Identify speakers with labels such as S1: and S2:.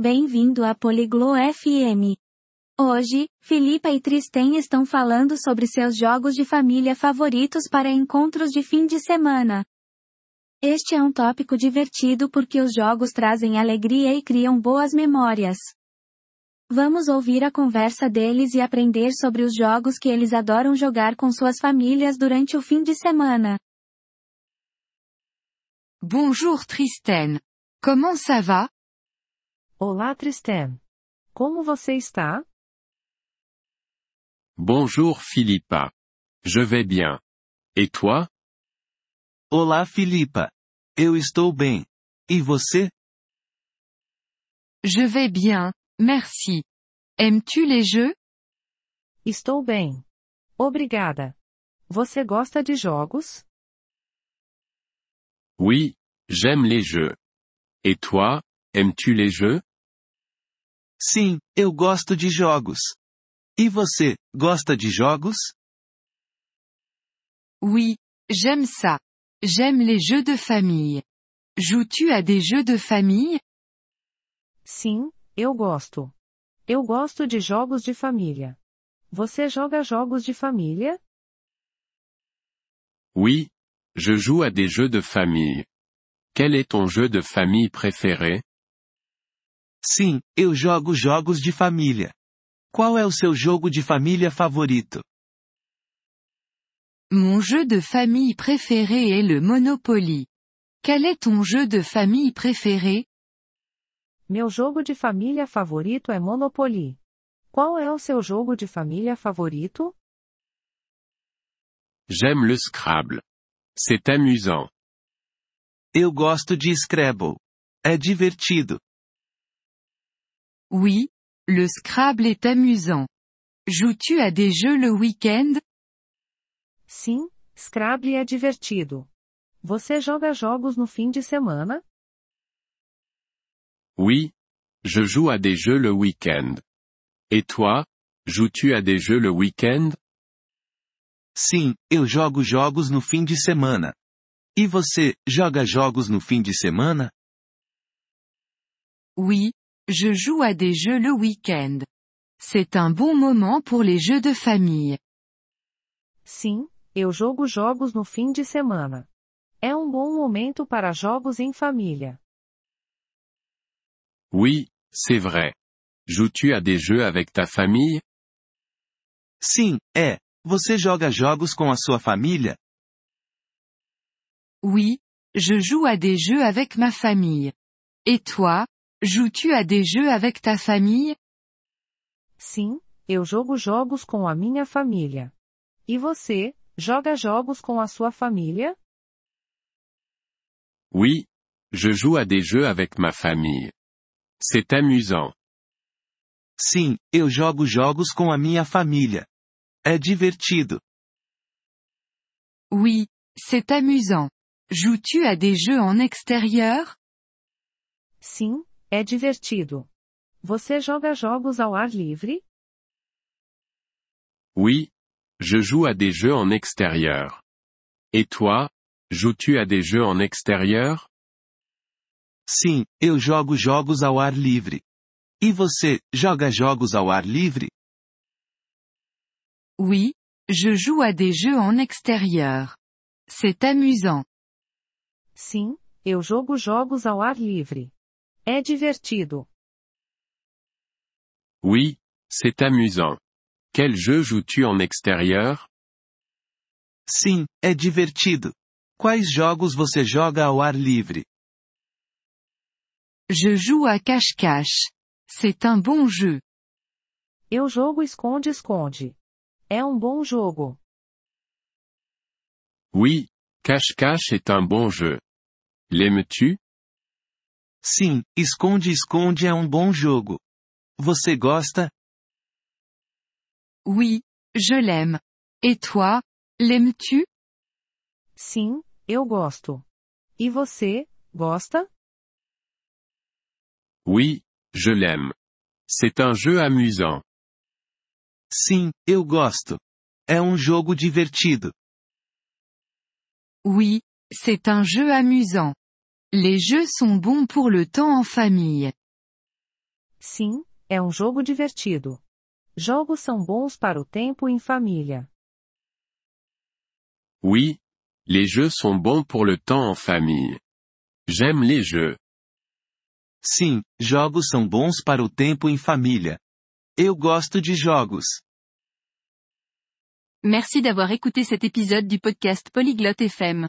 S1: Bem-vindo a Poliglo FM. Hoje, Filipa e Tristem estão falando sobre seus jogos de família favoritos para encontros de fim de semana. Este é um tópico divertido porque os jogos trazem alegria e criam boas memórias. Vamos ouvir a conversa deles e aprender sobre os jogos que eles adoram jogar com suas famílias durante o fim de semana.
S2: Bonjour Tristan. Comment ça va?
S3: Olá Tristan. Como você está?
S4: Bonjour Philippa. Je vais bien. Et toi?
S5: Olá Filipa. Eu estou bem. E você?
S2: Je vais bien, merci. Aimes-tu les jeux?
S3: Estou bem. Obrigada. Você gosta de jogos?
S4: Oui, j'aime les jeux. Et toi, aimes-tu les jeux?
S5: Sim, eu gosto de jogos. E você, gosta de jogos?
S2: Oui, j'aime ça. J'aime les jeux de famille. Joues-tu à des jeux de famille?
S3: Sim, eu gosto. Eu gosto de jogos de família. Você joga jogos de família?
S4: Oui, je joue à des jeux de famille. Quel est ton jeu de famille préféré?
S5: Sim, eu jogo jogos de família. Qual é o seu jogo de família favorito?
S2: Mon jeu de famille préféré est le Monopoly. Quel est ton jeu de famille préféré?
S3: Meu jogo de família favorito é Monopoly. Qual é o seu jogo de família favorito?
S4: J'aime le Scrabble. C'est amusant.
S5: Eu gosto de Scrabble. É divertido.
S2: Oui, le Scrabble est amusant. Joues-tu à des jeux le week-end?
S3: Sim, Scrabble é divertido. Você joga jogos no fim de semana?
S4: Oui, je joue à des jeux le week-end. Et toi, joues-tu à des jeux le week-end?
S5: Sim, eu jogo jogos no fim de semana. E você, joga jogos no fim de semana?
S2: Oui, je joue à des jeux le week-end. C'est un bon moment pour les jeux de famille.
S3: Sim, eu jogo jogos no fim de semana. É um bom momento para jogos em família.
S4: Oui, c'est vrai. Joues-tu à des jeux avec ta famille?
S5: Sim, é. Você joga jogos com a sua família?
S2: Oui, je joue à des jeux avec ma famille. Et toi, joues-tu à des jeux avec ta famille?
S3: Sim, eu jogo jogos com a minha família. E você, joga jogos com a sua família?
S4: Oui, je joue à des jeux avec ma famille. C'est amusant.
S5: Sim, eu jogo jogos com a minha família. É divertido.
S2: Oui, c'est amusant. Joues-tu à des jeux en extérieur?
S3: Sim, é divertido. Você joga jogos ao ar livre?
S4: Oui, je joue à des jeux en extérieur. Et toi, joues-tu à des jeux en extérieur?
S5: Sim, eu jogo jogos ao ar livre. E você, joga jogos ao ar livre?
S2: Oui, je joue à des jeux en extérieur. C'est amusant.
S3: Sim, eu jogo jogos ao ar livre. É divertido.
S4: Oui, c'est amusant. Quel jeu joues-tu en extérieur?
S5: Sim, é divertido. Quais jogos você joga ao ar livre?
S2: Je joue à cache-cache. C'est un bon jeu.
S3: Eu jogo esconde-esconde. É um bom jogo.
S4: Oui, cache-cache est un bon jeu. L'aimes-tu?
S5: Sim, esconde-esconde é um bom jogo. Você gosta?
S2: Oui, je l'aime. Et toi, l'aimes-tu?
S3: Sim, eu gosto. E você, gosta?
S4: Oui, je l'aime. C'est un jeu amusant.
S5: Sim, eu gosto. É um jogo divertido.
S2: Oui, c'est un jeu amusant. Les jeux sont bons pour le temps en famille.
S3: Sim, é um jogo divertido. Jogos são bons para o tempo em família.
S4: Oui. Les jeux sont bons pour le temps en famille. J'aime les jeux.
S5: Sim, jogos são bons para o tempo em família. Eu gosto de jogos.
S6: Merci d'avoir écouté cet épisode du podcast Polyglotte FM.